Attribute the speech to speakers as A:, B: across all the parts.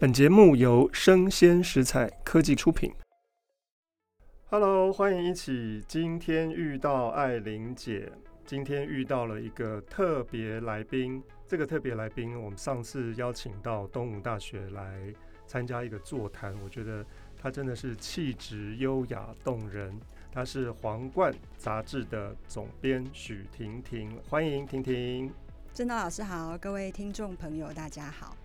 A: 本节目由生鲜食材科技出品。Hello，欢迎一起今天遇到艾琳姐。今天遇到了一个特别来宾，这个特别来宾我们上次邀请到东吴大学来参加一个座谈，我觉得她真的是气质优雅动人。她是《皇冠》杂志的总编许婷婷，欢迎婷婷。
B: 郑道老师好，各位听众朋友大家好。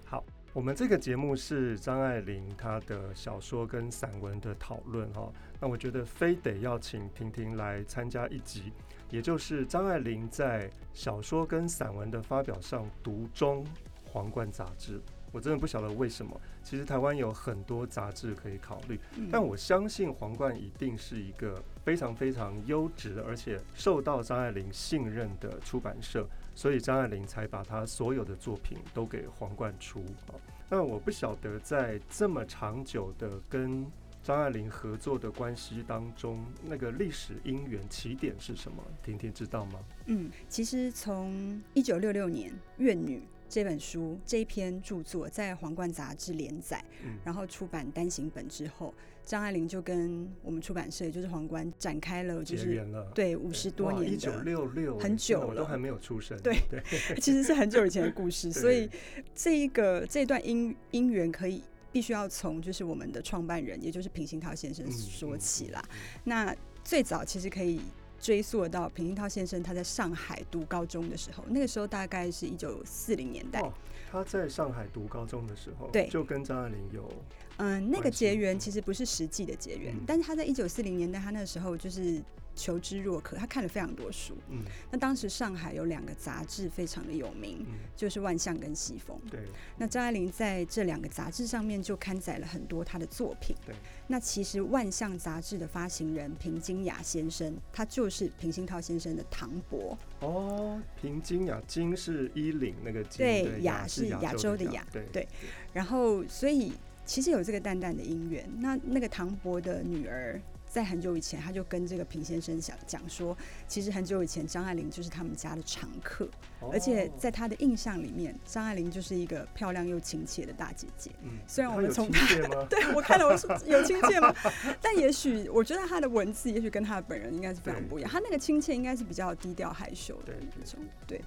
A: 好。我们这个节目是张爱玲她的小说跟散文的讨论哈，那我觉得非得要请婷婷来参加一集，也就是张爱玲在小说跟散文的发表上独中《皇冠》杂志。我真的不晓得为什么，其实台湾有很多杂志可以考虑，但我相信《皇冠》一定是一个非常非常优质而且受到张爱玲信任的出版社。所以张爱玲才把她所有的作品都给皇冠出啊。那我不晓得在这么长久的跟张爱玲合作的关系当中，那个历史因缘起点是什么？婷婷知道吗？
B: 嗯，其实从一九六六年《怨女》。这本书这一篇著作在《皇冠》杂志连载，嗯，然后出版单行本之后，张爱玲就跟我们出版社，也就是皇冠，展开了就是对五十多年的，一九六六很久了，
A: 我都还没有出生。
B: 对对，其实是很久以前的故事，所以这一个这一段姻姻缘可以必须要从就是我们的创办人，也就是平鑫涛先生说起啦。嗯嗯嗯、那最早其实可以。追溯到平鑫涛先生，他在上海读高中的时候，那个时候大概是一九四零年代。哦，他
A: 在上海读高中的时候，
B: 对，
A: 就跟张爱玲有，
B: 嗯，那个结缘其实不是实际的结缘，嗯，但是他在一九四零年代，他那时候就是。求知若渴，他看了非常多书。嗯，那当时上海有两个杂志非常的有名，嗯、就是《万象》跟《西风》。对，那张爱玲在这两个杂志上面就刊载了很多她的作品。对，那其实《万象》杂志的发行人平金雅先生，他就是平鑫涛先生的堂伯。
A: 哦，平金雅，金是衣领那个金，
B: 对，雅是亚洲的雅。对对，然后所以其实有这个淡淡的姻缘。那那个唐伯的女儿。在很久以前，他就跟这个平先生讲讲说，其实很久以前张爱玲就是他们家的常客，而且在他的印象里面，张爱玲就是一个漂亮又亲切的大姐姐。嗯，虽然我们从他，对我看了，我说有亲切吗？但也许我觉得他的文字，也许跟他的本人应该是非常不一样。他那个亲切应该是比较低调害羞的那种，对。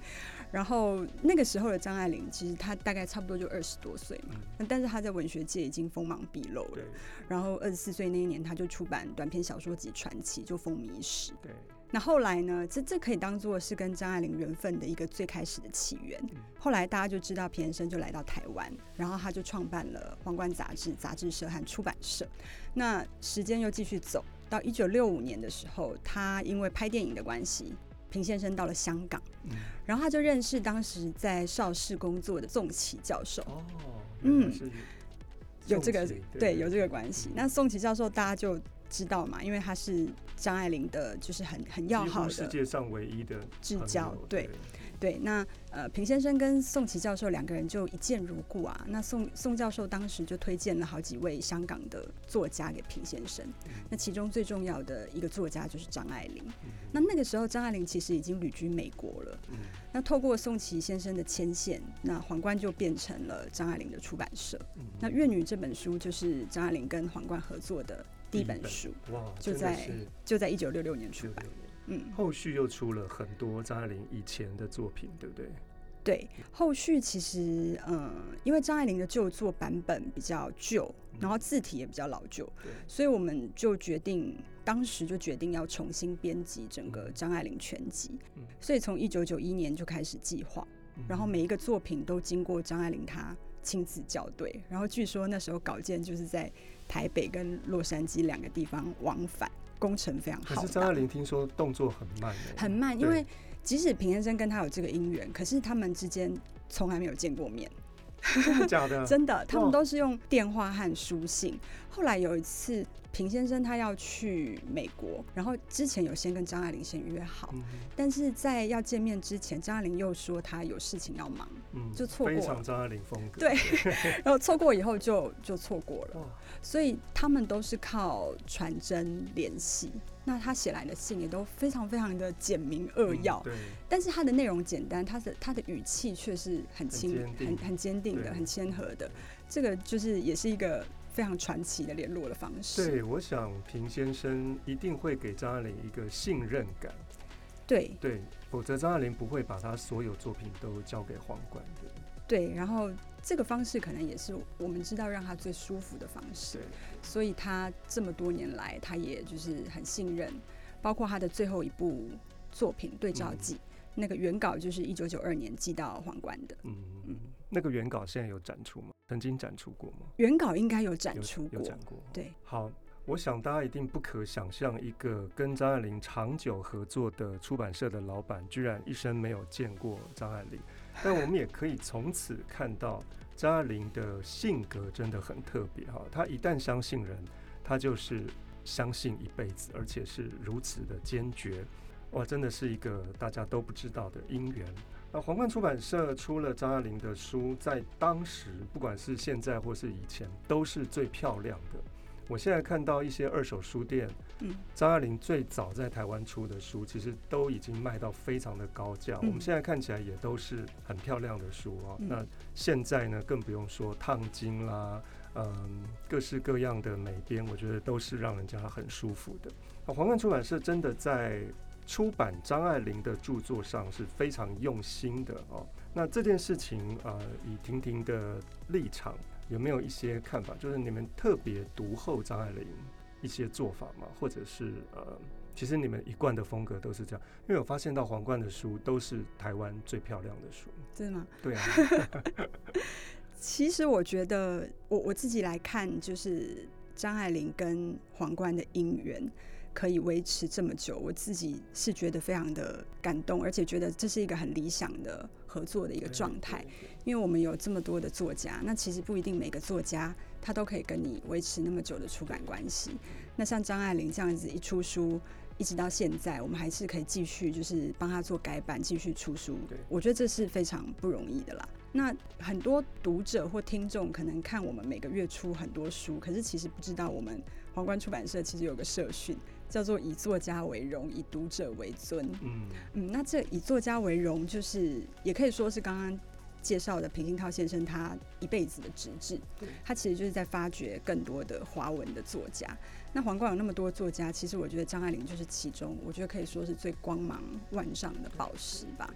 B: 然后那个时候的张爱玲，其实她大概差不多就二十多岁嘛，嗯，但是她在文学界已经锋芒毕露了。然后二十四岁那一年，她就出版短篇小说集《传奇》，就风靡一时。对。那后来呢？这这可以当做是跟张爱玲缘分的一个最开始的起源。嗯。后来大家就知道皮先生就来到台湾，然后他就创办了《皇冠》杂志、杂志社和出版社。那时间又继续走到一九六五年的时候，他因为拍电影的关系。平先生到了香港，嗯，然后他就认识当时在邵氏工作的宋琦教授。哦，嗯，有这个对，对有这个关系，嗯。那宋琦教授大家就知道嘛，因为他是张爱玲的，就是很很要好的
A: 世界上唯一的
B: 至交，对。对对，那呃，平先生跟宋琦教授两个人就一见如故啊。那宋宋教授当时就推荐了好几位香港的作家给平先生，嗯，那其中最重要的一个作家就是张爱玲，嗯。那那个时候张爱玲其实已经旅居美国了。嗯，那透过宋琦先生的牵线，那皇冠就变成了张爱玲的出版社。嗯，那《怨女》这本书就是张爱玲跟皇冠合作的第一本书，哇，就在就在一九六六年出版。嗯，
A: 后续又出了很多张爱玲以前的作品，对不对？
B: 对，后续其实，嗯，因为张爱玲的旧作版本比较旧，然后字体也比较老旧，对，所以我们就决定，当时就决定要重新编辑整个张爱玲全集。嗯，所以从一九九一年就开始计划，然后每一个作品都经过张爱玲她亲自校对，然后据说那时候稿件就是在台北跟洛杉矶两个地方往返。工程非常好，
A: 可是张爱玲听说动作很慢，
B: 很慢，因为即使平先生跟他有这个姻缘，可是他们之间从来没有见过面。
A: 真的假的？
B: 真的，他们都是用电话和书信。后来有一次，平先生他要去美国，然后之前有先跟张爱玲先约好，嗯，但是在要见面之前，张爱玲又说她有事情要忙，嗯，就错过了。非
A: 常张爱玲风格。
B: 对，然后错过以后就就错过了，所以他们都是靠传真联系。那他写来的信也都非常非常的简明扼要，嗯，但是他的内容简单，他的他的语气却是很轻、很很坚定的、很谦和的。这个就是也是一个非常传奇的联络的方式。
A: 对，我想平先生一定会给张爱玲一个信任感。
B: 对
A: 对，否则张爱玲不会把她所有作品都交给皇冠的。
B: 对，然后这个方式可能也是我们知道让他最舒服的方式。所以他这么多年来，他也就是很信任，包括他的最后一部作品《对照记》，嗯，那个原稿就是一九九二年寄到皇冠的。
A: 嗯嗯，那个原稿现在有展出吗？曾经展出过吗？
B: 原稿应该有展出过，
A: 有展过。
B: 对，
A: 好。我想大家一定不可想象，一个跟张爱玲长久合作的出版社的老板，居然一生没有见过张爱玲。但我们也可以从此看到张爱玲的性格真的很特别哈。她一旦相信人，她就是相信一辈子，而且是如此的坚决。哇，真的是一个大家都不知道的姻缘。那皇冠出版社出了张爱玲的书，在当时，不管是现在或是以前，都是最漂亮的。我现在看到一些二手书店，嗯，张爱玲最早在台湾出的书，其实都已经卖到非常的高价。我们现在看起来也都是很漂亮的书啊。那现在呢，更不用说烫金啦，嗯，各式各样的美编，我觉得都是让人家很舒服的。啊，皇冠出版社真的在出版张爱玲的著作上是非常用心的哦。那这件事情，呃，以婷婷的立场。有没有一些看法？就是你们特别读后张爱玲一些做法吗？或者是呃，其实你们一贯的风格都是这样？因为我发现到皇冠的书都是台湾最漂亮的书，
B: 真的吗？
A: 对啊。
B: 其实我觉得，我我自己来看，就是张爱玲跟皇冠的姻缘。可以维持这么久，我自己是觉得非常的感动，而且觉得这是一个很理想的合作的一个状态。因为我们有这么多的作家，那其实不一定每个作家他都可以跟你维持那么久的出版关系。那像张爱玲这样子一出书，一直到现在，我们还是可以继续就是帮他做改版，继续出书。我觉得这是非常不容易的啦。那很多读者或听众可能看我们每个月出很多书，可是其实不知道我们皇冠出版社其实有个社训。叫做以作家为荣，以读者为尊。嗯嗯，那这以作家为荣，就是也可以说是刚刚介绍的平鑫涛先生他一辈子的职志。他其实就是在发掘更多的华文的作家。那皇冠有那么多作家，其实我觉得张爱玲就是其中，我觉得可以说是最光芒万丈的宝石吧。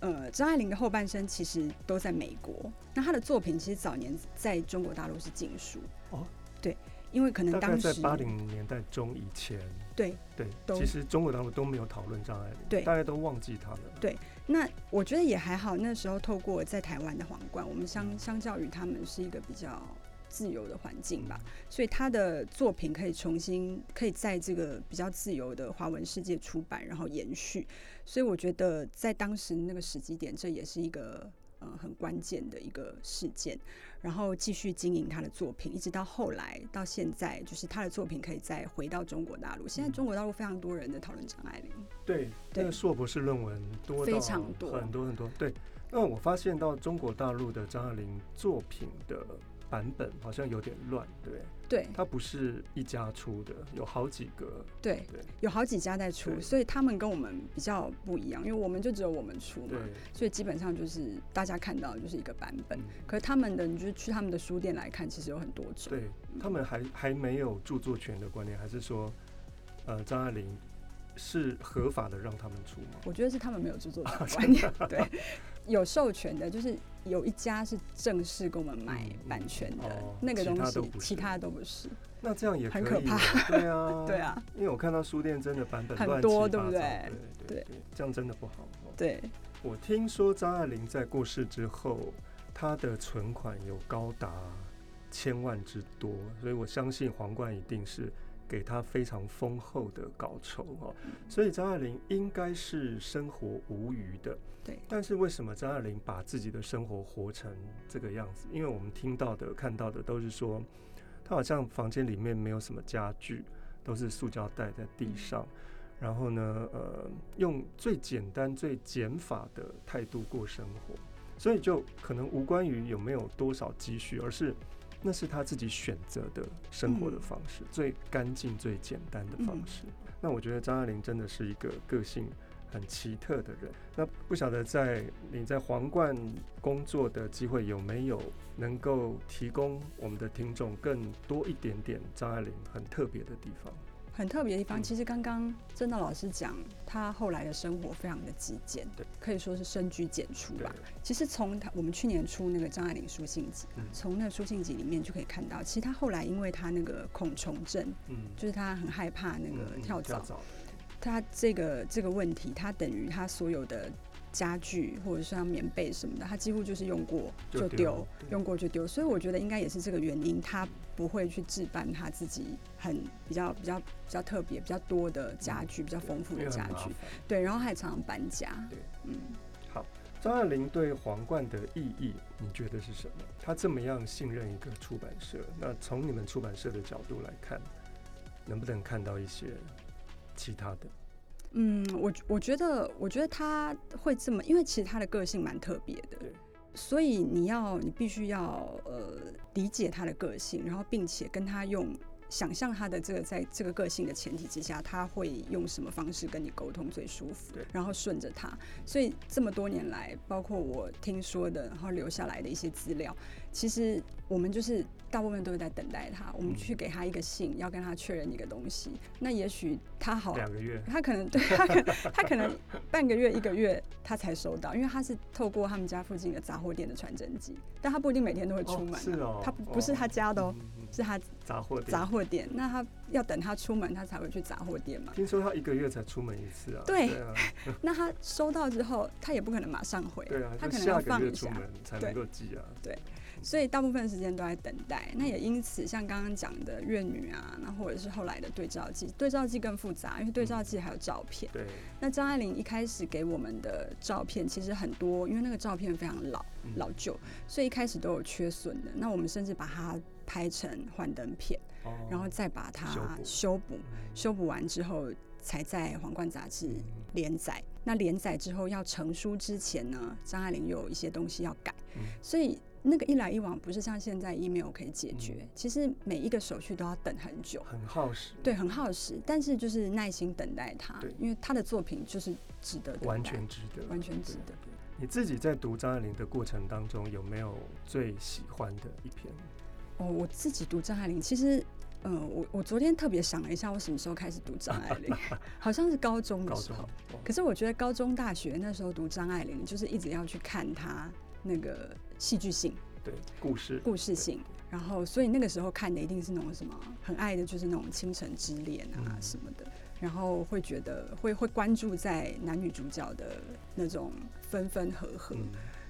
B: 呃，张爱玲的后半生其实都在美国。那她的作品其实早年在中国大陆是禁书。哦，对。因为可能当时
A: 在八零年代中以前，
B: 对
A: 对，其实中国大陆都没有讨论张爱玲，
B: 对，
A: 大家都忘记他了。
B: 对，那我觉得也还好。那时候透过在台湾的皇冠，我们相相较于他们是一个比较自由的环境吧，所以他的作品可以重新可以在这个比较自由的华文世界出版，然后延续。所以我觉得在当时那个时机点，这也是一个。呃，很关键的一个事件，然后继续经营他的作品，一直到后来到现在，就是他的作品可以再回到中国大陆。现在中国大陆非常多人在讨论张爱玲，
A: 对，那个硕博士论文多到
B: 非常多，
A: 很多很多。对，那我发现到中国大陆的张爱玲作品的。版本好像有点乱，对
B: 对，
A: 它不是一家出的，有好几个，
B: 对对，有好几家在出，所以他们跟我们比较不一样，因为我们就只有我们出嘛，所以基本上就是大家看到的就是一个版本，嗯、可是他们的，你就去他们的书店来看，其实有很多种，
A: 对他们还还没有著作权的观念，还是说，呃，张爱玲是合法的让他们出吗？
B: 我觉得是他们没有著作权观念，对。有授权的，就是有一家是正式给我们买版权的、嗯、那个东西，其他的都不是。
A: 那这样也可以
B: 很可怕。
A: 对啊，
B: 对啊，
A: 因为我看到书店真的版本
B: 很多，对不对？
A: 对对，对，这样真的不好。
B: 对，
A: 我听说张爱玲在过世之后，她的存款有高达千万之多，所以我相信皇冠一定是。给她非常丰厚的稿酬哦，所以张爱玲应该是生活无余的。
B: 对，
A: 但是为什么张爱玲把自己的生活活成这个样子？因为我们听到的、看到的都是说，她好像房间里面没有什么家具，都是塑胶袋在地上，然后呢，呃，用最简单、最减法的态度过生活，所以就可能无关于有没有多少积蓄，而是。那是他自己选择的生活的方式，嗯、最干净、最简单的方式。嗯、那我觉得张爱玲真的是一个个性很奇特的人。那不晓得在你在皇冠工作的机会有没有能够提供我们的听众更多一点点张爱玲很特别的地方？
B: 很特别的地方，其实刚刚郑道老师讲，他后来的生活非常的极简，对，可以说是深居简出吧。其实从他我们去年出那个张爱玲书信集，从那个书信集里面就可以看到，其实他后来因为他那个恐虫症，嗯，就是他很害怕那个跳蚤，他这个这个问题，他等于他所有的。家具或者是像棉被什么的，他几乎就是用过就丢，用过就丢。所以我觉得应该也是这个原因，他不会去置办他自己很比较比较比较特别、比较多的家具、比较丰富的家具。对，然后还常常搬家。对，嗯。
A: 好，张爱玲对皇冠的意义，你觉得是什么？他这么样信任一个出版社，那从你们出版社的角度来看，能不能看到一些其他的？
B: 嗯，我我觉得，我觉得他会这么，因为其实他的个性蛮特别的，所以你要，你必须要呃理解他的个性，然后并且跟他用想象他的这个在这个个性的前提之下，他会用什么方式跟你沟通最舒服，然后顺着他。所以这么多年来，包括我听说的，然后留下来的一些资料，其实我们就是。大部分都是在等待他，我们去给他一个信，要跟他确认一个东西。那也许他好
A: 两个月，
B: 他可能对他可他可能半个月一个月他才收到，因为他是透过他们家附近的杂货店的传真机，但他不一定每天都会出门，啊。是哦，他不是他家的哦，是他杂货店杂货店。那他要等他出门，他才会去杂货店嘛。
A: 听说他一个月才出门一次啊。
B: 对，那他收到之后，他也不可能马上回，
A: 对啊，
B: 他可能要放一下
A: 才能够寄啊。
B: 对。对所以大部分时间都在等待，那也因此，像刚刚讲的《怨女》啊，那或者是后来的对照记《对照记》，《对照记》更复杂，因为《对照记》还有照片。对。那张爱玲一开始给我们的照片其实很多，因为那个照片非常老、老旧，所以一开始都有缺损的。那我们甚至把它拍成幻灯片，然后再把它修补，修补。完之后才在《皇冠》杂志连载。那连载之后要成书之前呢，张爱玲又有一些东西要改，所以。那个一来一往不是像现在 email 可以解决，嗯、其实每一个手续都要等很久，
A: 很耗时。
B: 对，很耗时，但是就是耐心等待他，因为他的作品就是值得，
A: 完全值得，
B: 完全值得。
A: 你自己在读张爱玲的过程当中，有没有最喜欢的一篇？
B: 哦，我自己读张爱玲，其实，嗯、呃，我我昨天特别想了一下，我什么时候开始读张爱玲？好像是高中的时候。哦、可是我觉得高中、大学那时候读张爱玲，就是一直要去看她那个。戏剧性，
A: 对故事，
B: 故事性，然后所以那个时候看的一定是那种什么很爱的，就是那种倾城之恋啊什么的，嗯、然后会觉得会会关注在男女主角的那种分分合合，嗯、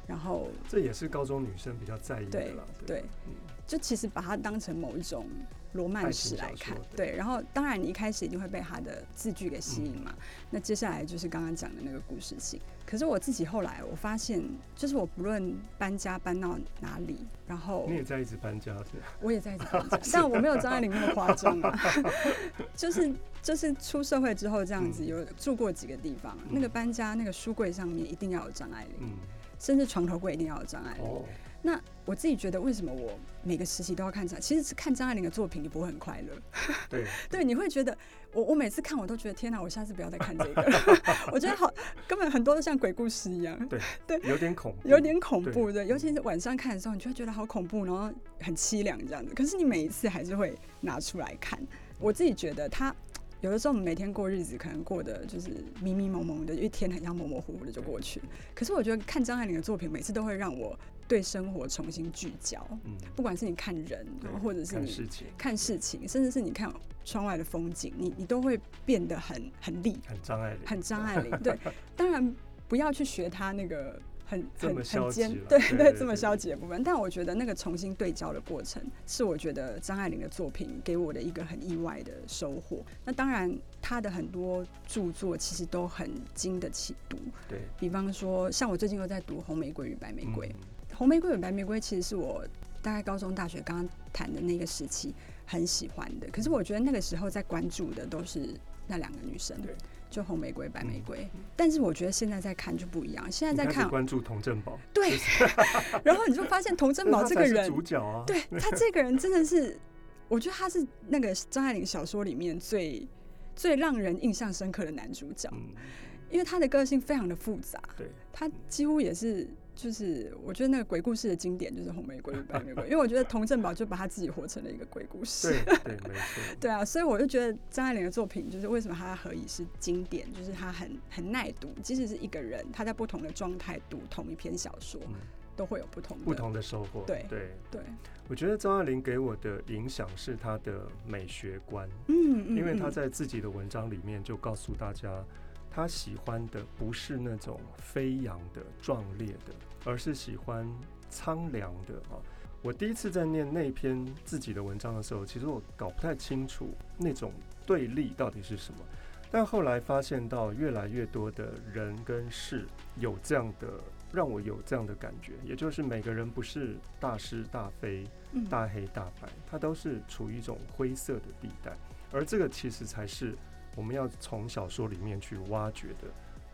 B: 然后
A: 这也是高中女生比较在意的啦，对，对，对，嗯、就其实把它当成某一种。罗曼史来看，对，然后当然你一开始一定会被他的字句给吸引嘛。嗯、那接下来就是刚刚讲的那个故事性。可是我自己后来我发现，就是我不论搬家搬到哪里，然后你也在一直搬家，
B: 我也在一直搬家，但我没有张爱玲那么夸张啊。就是就是出社会之后这样子，有住过几个地方，嗯、那个搬家那个书柜上面一定要有张爱玲，嗯、甚至床头柜一定要有张爱玲。哦那我自己觉得，为什么我每个时期都要看张？其实是看张爱玲的作品，你不会很快乐。对 对，你会觉得我我每次看我都觉得天哪，我下次不要再看这个。我觉得好，根本很多都像鬼故事一样。对对，
A: 有点恐怖，
B: 有点恐怖的，尤其是晚上看的时候，你就会觉得好恐怖，然后很凄凉这样子。可是你每一次还是会拿出来看。我自己觉得他。有的时候我们每天过日子，可能过得就是迷迷蒙蒙的，一天很像模模糊糊的就过去。可是我觉得看张爱玲的作品，每次都会让我对生活重新聚焦。嗯，不管是你看人，或者是你看事情，甚至是你看窗外的风景，你你都会变得很很厉，
A: 很张爱玲，
B: 很张爱玲。对，当然不要去学他那个。很很很尖，
A: 对
B: 对，对，这么消极的部分。但我觉得那个重新对焦的过程，是我觉得张爱玲的作品给我的一个很意外的收获。那当然，他的很多著作其实都很经得起读。对，比方说，像我最近又在读《红玫瑰与白玫瑰》。嗯，《红玫瑰与白玫瑰》其实是我大概高中、大学刚刚谈的那个时期很喜欢的。可是我觉得那个时候在关注的都是那两个女生。对。就红玫瑰、白玫瑰，嗯、但是我觉得现在在看就不一样。现在在看
A: 关注童振宝，
B: 对，然后你就发现童振宝 这个人，
A: 主角啊，
B: 对他这个人真的是，我觉得他是那个张爱玲小说里面最最让人印象深刻的男主角。嗯、因为他的个性非常的复杂，
A: 对，
B: 他几乎也是。就是我觉得那个鬼故事的经典就是红玫瑰与白玫瑰，因为我觉得童振宝就把他自己活成了一个鬼故事。
A: 对对，没错。
B: 对啊，所以我就觉得张爱玲的作品就是为什么她何以是经典，就是她很很耐读，即使是一个人他在不同的状态读同一篇小说，嗯、都会有不同的
A: 不同的收获。
B: 对对
A: 对，
B: 对
A: 我觉得张爱玲给我的影响是她的美学观，
B: 嗯嗯，
A: 因为她在自己的文章里面就告诉大家，她喜欢的不是那种飞扬的壮烈的。而是喜欢苍凉的啊！我第一次在念那篇自己的文章的时候，其实我搞不太清楚那种对立到底是什么。但后来发现到越来越多的人跟事有这样的，让我有这样的感觉，也就是每个人不是大是大非、大黑大白，他都是处于一种灰色的地带。而这个其实才是我们要从小说里面去挖掘的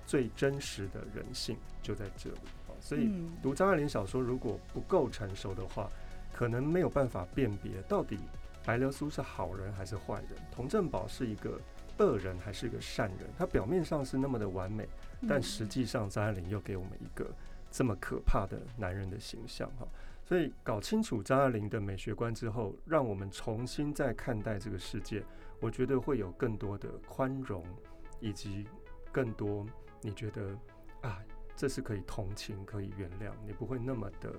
A: 最真实的人性，就在这里。所以读张爱玲小说，如果不够成熟的话，可能没有办法辨别到底白流苏是好人还是坏人，童振宝是一个恶人还是一个善人。他表面上是那么的完美，但实际上张爱玲又给我们一个这么可怕的男人的形象哈。所以搞清楚张爱玲的美学观之后，让我们重新再看待这个世界，我觉得会有更多的宽容，以及更多你觉得啊。这是可以同情、可以原谅，你不会那么的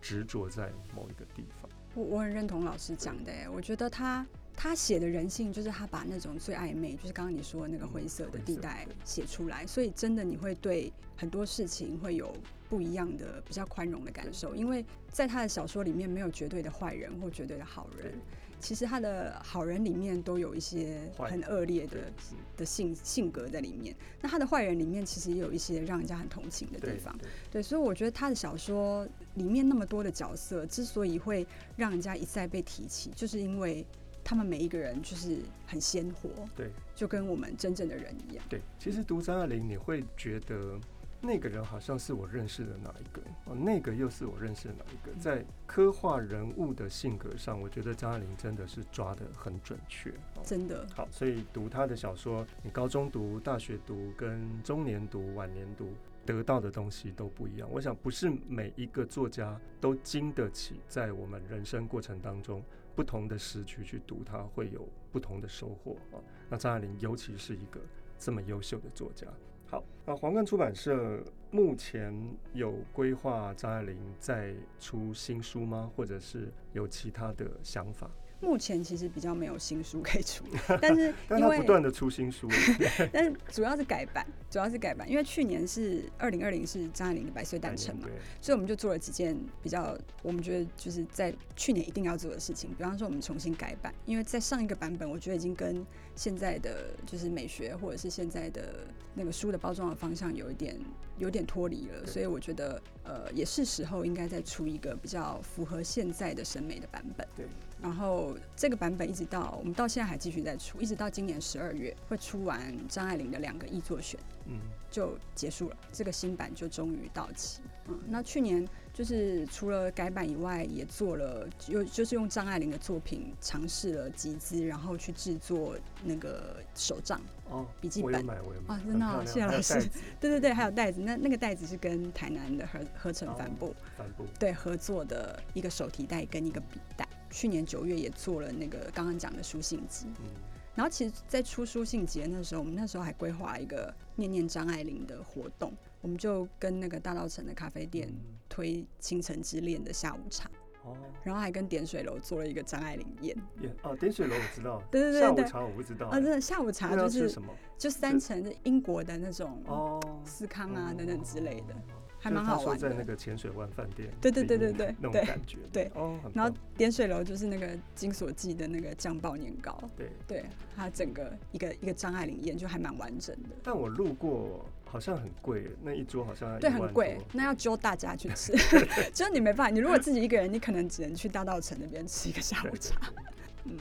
A: 执着在某一个地方。
B: 我我很认同老师讲的，我觉得他他写的人性，就是他把那种最暧昧，就是刚刚你说的那个灰色的地带写出来，所以真的你会对很多事情会有不一样的、比较宽容的感受，因为在他的小说里面没有绝对的坏人或绝对的好人。其实他的好人里面都有一些很恶劣的的性性格在里面，那他的坏人里面其实也有一些让人家很同情的地方。对，所以我觉得他的小说里面那么多的角色，之所以会让人家一再被提起，就是因为他们每一个人就是很鲜活，对，就跟我们真正的人一样。
A: 对，其实读张爱玲你会觉得。那个人好像是我认识的哪一个哦，那个又是我认识的哪一个？在刻画人物的性格上，我觉得张爱玲真的是抓得很准确，
B: 真的。
A: 好，所以读他的小说，你高中读、大学读、跟中年读、晚年读，得到的东西都不一样。我想，不是每一个作家都经得起在我们人生过程当中不同的时区去读它，会有不同的收获啊。那张爱玲尤其是一个这么优秀的作家。好，那皇冠出版社目前有规划张爱玲再出新书吗？或者是有其他的想法？
B: 目前其实比较没有新书可以出，但是
A: 因为不断的出新书，
B: 但是主要是改版，主要是改版，因为去年是二零二零是张爱玲的百岁诞辰嘛，所以我们就做了几件比较我们觉得就是在去年一定要做的事情，比方说我们重新改版，因为在上一个版本我觉得已经跟现在的就是美学或者是现在的那个书的包装的方向有一点有点脱离了，所以我觉得呃也是时候应该再出一个比较符合现在的审美的版本。对。然后这个版本一直到我们到现在还继续在出，一直到今年十二月会出完张爱玲的两个艺作选，嗯，就结束了，这个新版就终于到期。嗯，那去年就是除了改版以外，也做了，又就是用张爱玲的作品尝试了集资，然后去制作那个手账哦，笔记本。啊，真的，谢谢老师。对对对，还有袋子，那那个袋子是跟台南的合合成帆布
A: 帆布
B: 对合作的一个手提袋跟一个笔袋。去年九月也做了那个刚刚讲的书信集，嗯，然后其实，在出书信集那时候，我们那时候还规划一个念念张爱玲的活动，我们就跟那个大稻城的咖啡店推《倾城之恋》的下午茶，哦，然后还跟点水楼做了一个张爱玲宴，
A: 宴哦，点水楼我知道，
B: 对对对，
A: 下午茶我不知道，
B: 啊，真的下午茶就是什么，就三层英国的那种哦，司康啊等等之类的。还蛮好玩的，
A: 在那个浅水湾饭店，
B: 对对对对对，
A: 那种感觉，
B: 对。哦，然后点水楼就是那个金锁记的那个酱爆年糕，对。对，它整个一个一个张爱玲宴就还蛮完整的。
A: 但我路过，好像很贵，那一桌好像
B: 对很贵，那要揪大家去吃，就是你没办法，你如果自己一个人，你可能只能去大道城那边吃一个下午茶。
A: 嗯，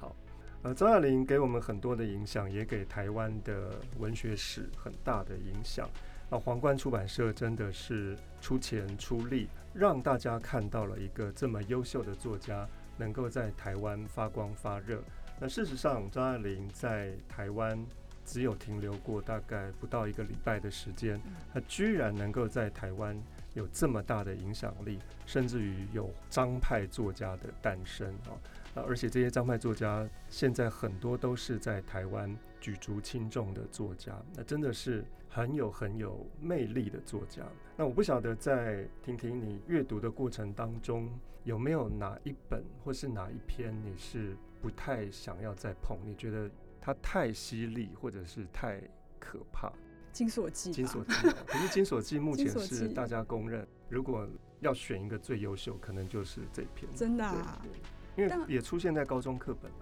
A: 好，呃，张爱玲给我们很多的影响，也给台湾的文学史很大的影响。啊，皇冠出版社真的是出钱出力，让大家看到了一个这么优秀的作家能够在台湾发光发热。那事实上，张爱玲在台湾只有停留过大概不到一个礼拜的时间，他居然能够在台湾有这么大的影响力，甚至于有张派作家的诞生啊！而且这些张派作家现在很多都是在台湾举足轻重的作家，那真的是很有很有魅力的作家。那我不晓得在婷婷你阅读的过程当中，有没有哪一本或是哪一篇你是不太想要再碰？你觉得它太犀利，或者是太可怕？
B: 金锁记，
A: 金锁记。可是金锁记目前是大家公认，如果要选一个最优秀，可能就是这篇。
B: 真的啊？
A: 因为也出现在高中课本了。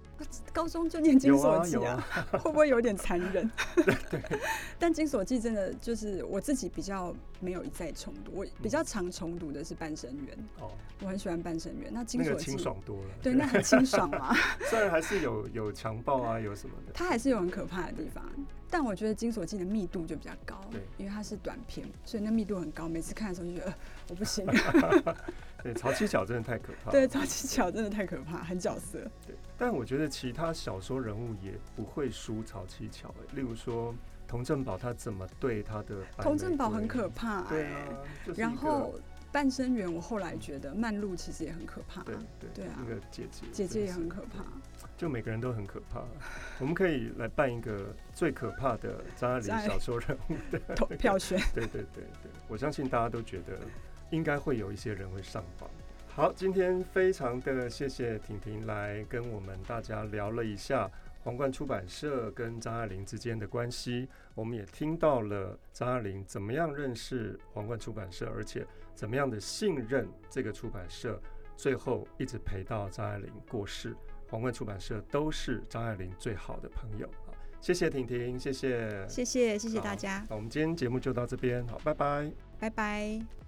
B: 高中就念金锁记啊，
A: 啊
B: 会不会有点残忍？
A: 对，
B: 但金锁记真的就是我自己比较没有一再重读，我比较常重读的是半生缘。哦，我很喜欢半生缘。那金锁记
A: 清爽多了。
B: 对，那很清爽嘛。
A: 虽然还是有有强暴啊，有什么的。
B: 它还是有很可怕的地方，但我觉得金锁记的密度就比较高。
A: 对，
B: 因为它是短篇，所以那密度很高。每次看的时候就觉得我不行。
A: 对，曹七巧真的太可怕。
B: 对，曹七巧真的太可怕，很角色。
A: 对，但我觉得其他小说人物也不会输曹七巧。例如说佟振宝他怎么对他的
B: 佟振宝很可怕。
A: 对啊。就是、
B: 然后半生缘，我后来觉得曼露其实也很可怕。
A: 对对对啊，那个姐姐，
B: 姐姐也很可怕。
A: 就每个人都很可怕。我们可以来办一个最可怕的张爱玲小说人物的
B: 投票选。
A: 对对对对，我相信大家都觉得。应该会有一些人会上榜。好，今天非常的谢谢婷婷来跟我们大家聊了一下皇冠出版社跟张爱玲之间的关系。我们也听到了张爱玲怎么样认识皇冠出版社，而且怎么样的信任这个出版社，最后一直陪到张爱玲过世。皇冠出版社都是张爱玲最好的朋友。好，谢谢婷婷，谢谢，
B: 谢谢谢谢大家。
A: 那我们今天节目就到这边，好，拜拜，
B: 拜拜。